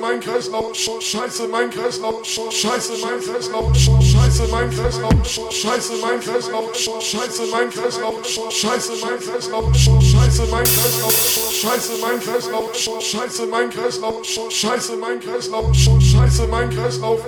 mein Kreislauf, scheiße, mein Kreislauf, scheiße, mein Kreislauf, scheiße, mein Kreislauf, scheiße, mein Kreislauf, scheiße, mein Kreislauf, scheiße, mein Kreislauf, scheiße, mein Kreislauf, scheiße, mein Kreislauf, scheiße, mein Kreislauf, scheiße, mein Kreislauf, scheiße, mein Kreislauf, scheiße, mein Kreislauf,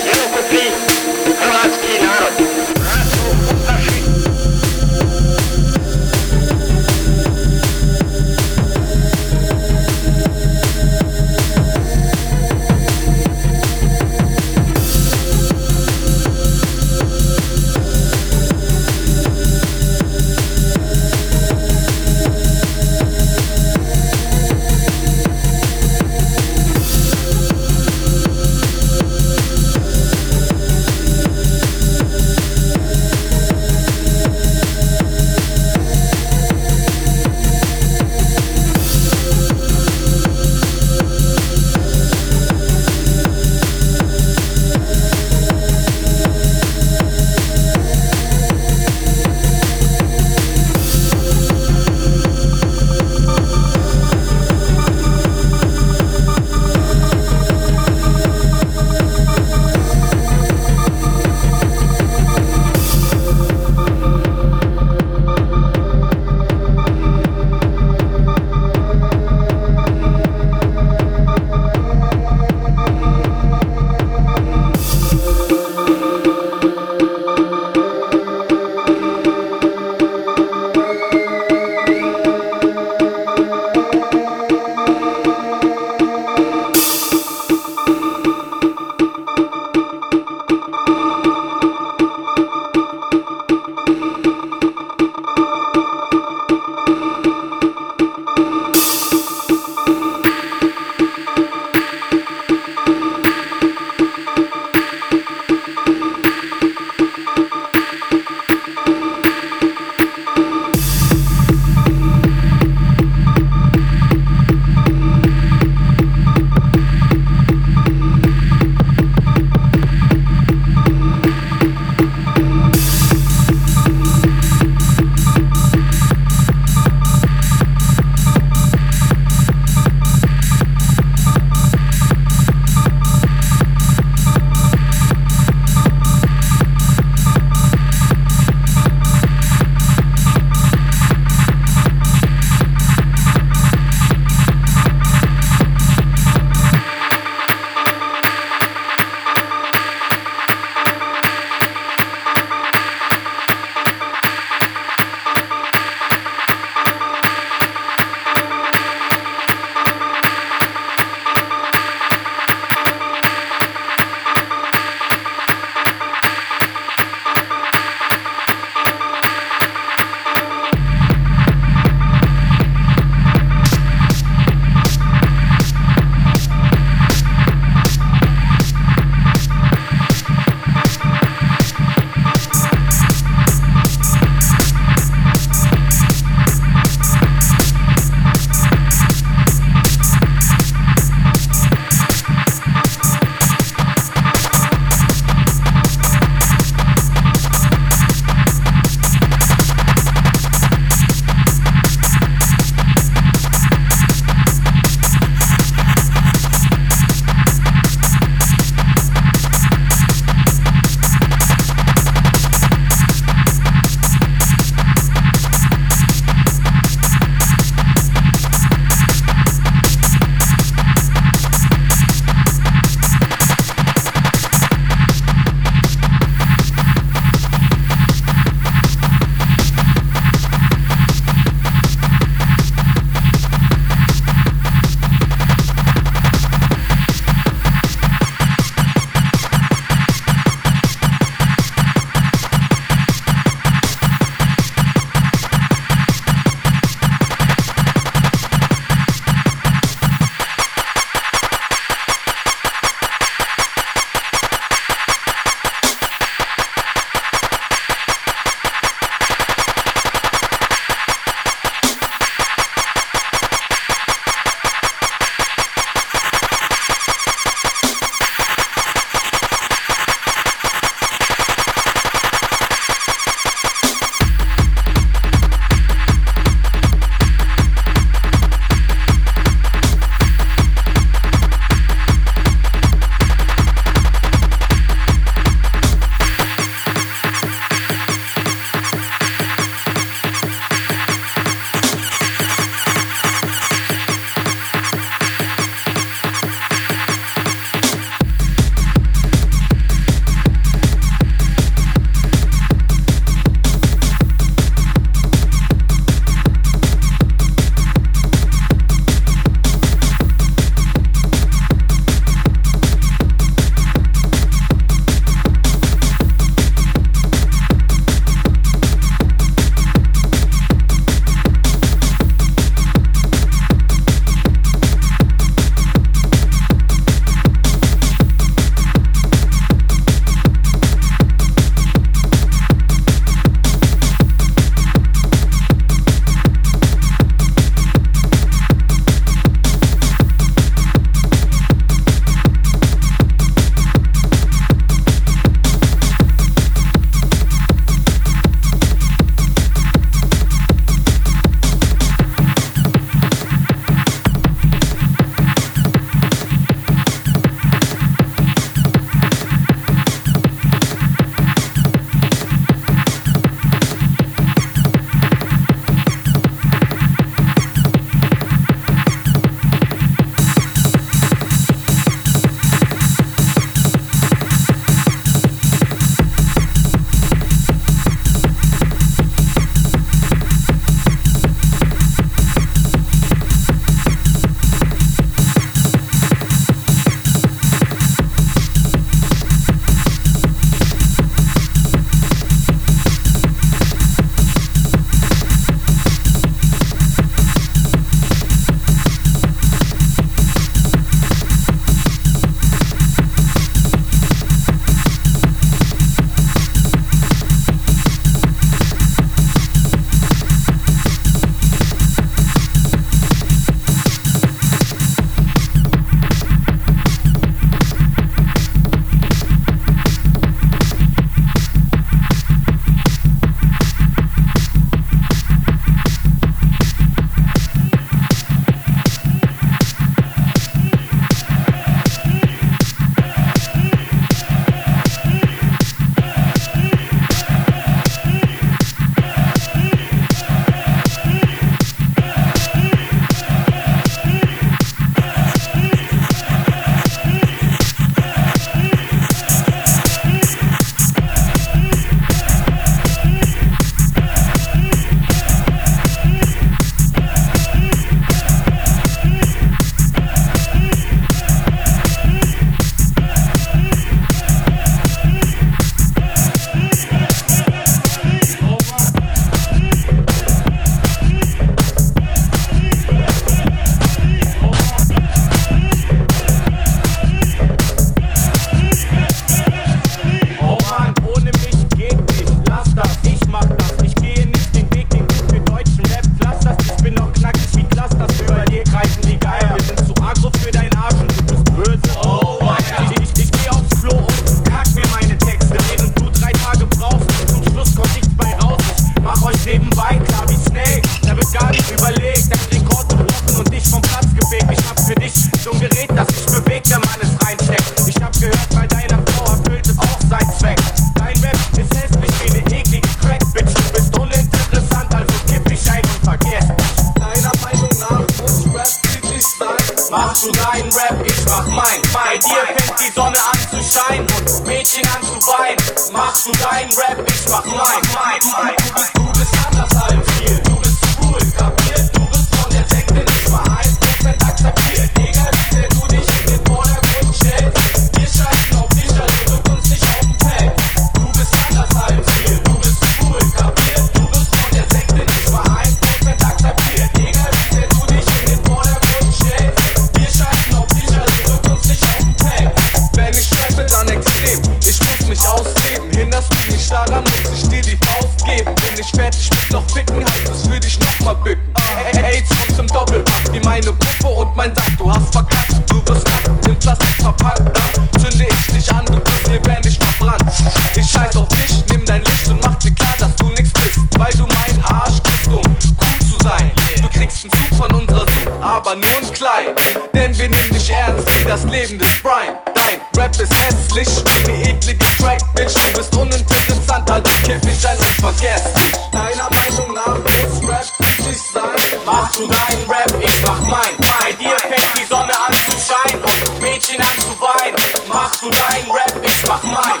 klein. Denn wir nehmen dich ernst wie das Leben des Brian. Dein Rap ist hässlich wie die eklige Track, Bitch. Du bist uninteressant, halt das Käfig ein und vergesst dich. Deiner Meinung nach muss Rap richtig sein. Machst du deinen Rap, ich mach mein. Bei dir fängt die Sonne an zu scheinen und Mädchen an zu weinen. Machst du deinen Rap, ich mach mein.